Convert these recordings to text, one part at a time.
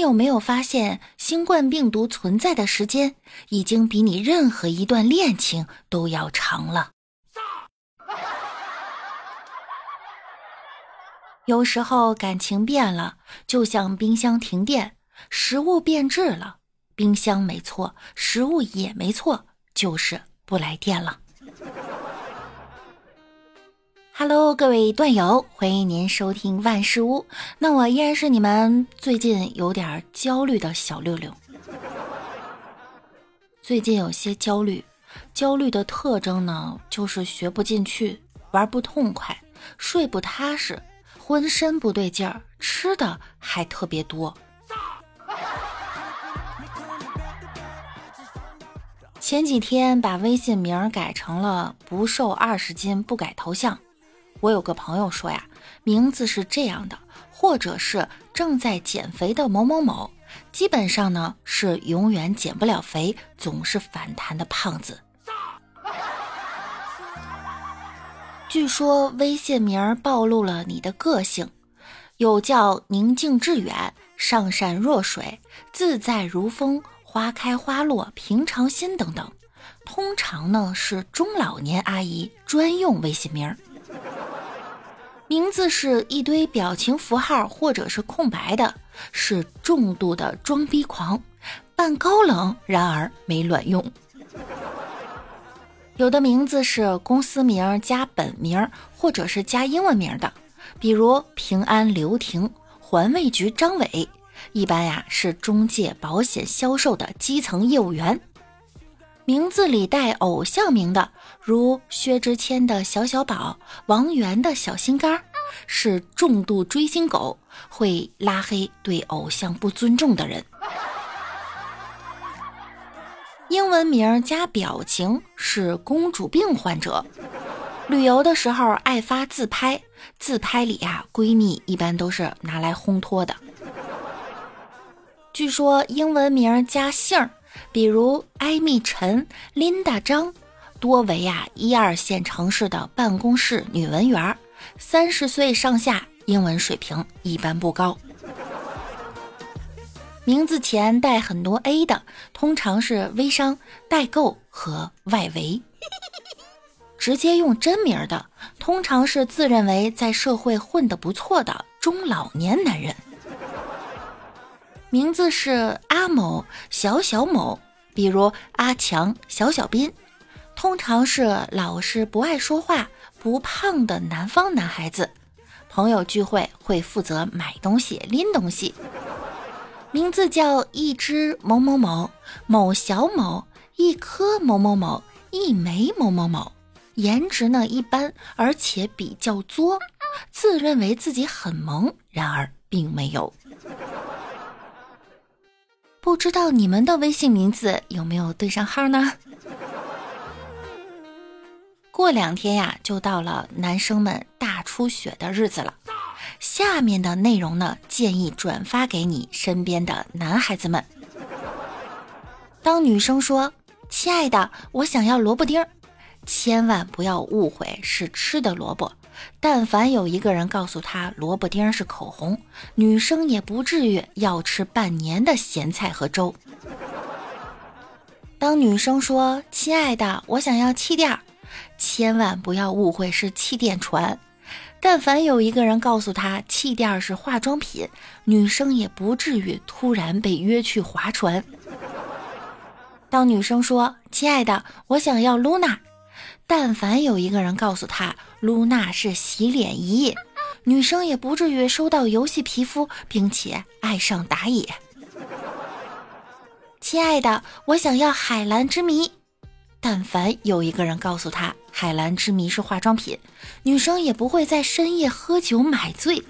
有没有发现，新冠病毒存在的时间已经比你任何一段恋情都要长了？有时候感情变了，就像冰箱停电，食物变质了。冰箱没错，食物也没错，就是不来电了。Hello，各位段友，欢迎您收听万事屋。那我依然是你们最近有点焦虑的小六六。最近有些焦虑，焦虑的特征呢，就是学不进去，玩不痛快，睡不踏实，浑身不对劲儿，吃的还特别多。前几天把微信名改成了“不瘦二十斤不改头像”。我有个朋友说呀，名字是这样的，或者是正在减肥的某某某，基本上呢是永远减不了肥，总是反弹的胖子。据说微信名暴露了你的个性，有叫宁静致远、上善若水、自在如风、花开花落、平常心等等，通常呢是中老年阿姨专用微信名。名字是一堆表情符号或者是空白的，是重度的装逼狂，扮高冷，然而没卵用。有的名字是公司名加本名或者是加英文名的，比如平安刘婷、环卫局张伟，一般呀是中介保险销售的基层业务员。名字里带偶像名的，如薛之谦的小小宝、王源的小心肝，是重度追星狗，会拉黑对偶像不尊重的人。英文名加表情是公主病患者，旅游的时候爱发自拍，自拍里呀闺蜜一般都是拿来烘托的。据说英文名加姓儿。比如艾米陈、琳达张，多为呀一二线城市的办公室女文员，三十岁上下，英文水平一般不高。名字前带很多 A 的，通常是微商、代购和外围。直接用真名的，通常是自认为在社会混得不错的中老年男人。名字是阿某、小小某，比如阿强、小小斌，通常是老实、不爱说话、不胖的南方男孩子。朋友聚会会负责买东西、拎东西。名字叫一只某某某、某小某、一颗某某某、一枚某某某，颜值呢一般，而且比较作，自认为自己很萌，然而并没有。不知道你们的微信名字有没有对上号呢？过两天呀，就到了男生们大出血的日子了。下面的内容呢，建议转发给你身边的男孩子们。当女生说：“亲爱的，我想要萝卜丁儿”，千万不要误会是吃的萝卜。但凡有一个人告诉她萝卜丁是口红，女生也不至于要吃半年的咸菜和粥。当女生说：“亲爱的，我想要气垫”，千万不要误会是气垫船。但凡有一个人告诉她气垫是化妆品，女生也不至于突然被约去划船。当女生说：“亲爱的，我想要露娜”，但凡有一个人告诉他。露娜是洗脸仪，女生也不至于收到游戏皮肤，并且爱上打野。亲爱的，我想要海蓝之谜。但凡有一个人告诉他海蓝之谜是化妆品，女生也不会在深夜喝酒买醉。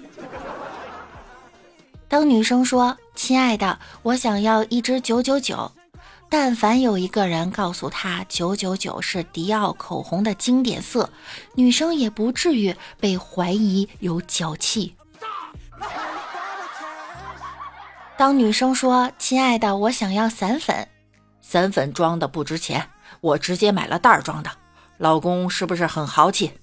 当女生说：“亲爱的，我想要一支九九九。”但凡有一个人告诉她九九九是迪奥口红的经典色，女生也不至于被怀疑有脚气。当女生说：“亲爱的，我想要散粉，散粉装的不值钱，我直接买了袋装的。”老公是不是很豪气？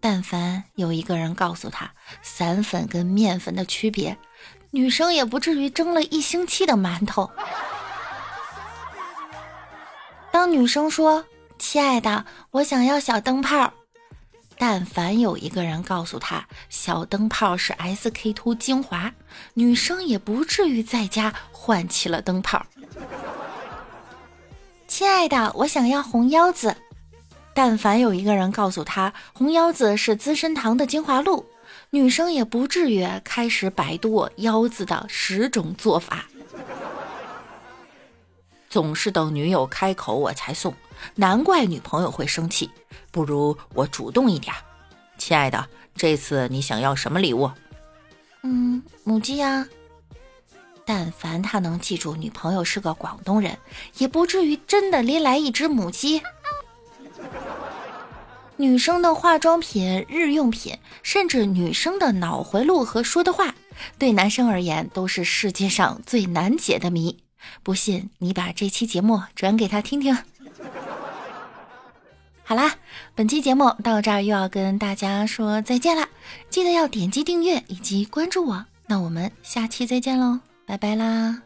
但凡有一个人告诉她散粉跟面粉的区别，女生也不至于蒸了一星期的馒头。当女生说：“亲爱的，我想要小灯泡。”但凡有一个人告诉她小灯泡是 SK two 精华，女生也不至于在家换起了灯泡。亲爱的，我想要红腰子。但凡有一个人告诉她红腰子是资生堂的精华露，女生也不至于开始百度腰子的十种做法。总是等女友开口我才送，难怪女朋友会生气。不如我主动一点，亲爱的，这次你想要什么礼物？嗯，母鸡呀。但凡他能记住女朋友是个广东人，也不至于真的拎来一只母鸡。女生的化妆品、日用品，甚至女生的脑回路和说的话，对男生而言都是世界上最难解的谜。不信，你把这期节目转给他听听。好啦，本期节目到这儿又要跟大家说再见啦！记得要点击订阅以及关注我。那我们下期再见喽，拜拜啦！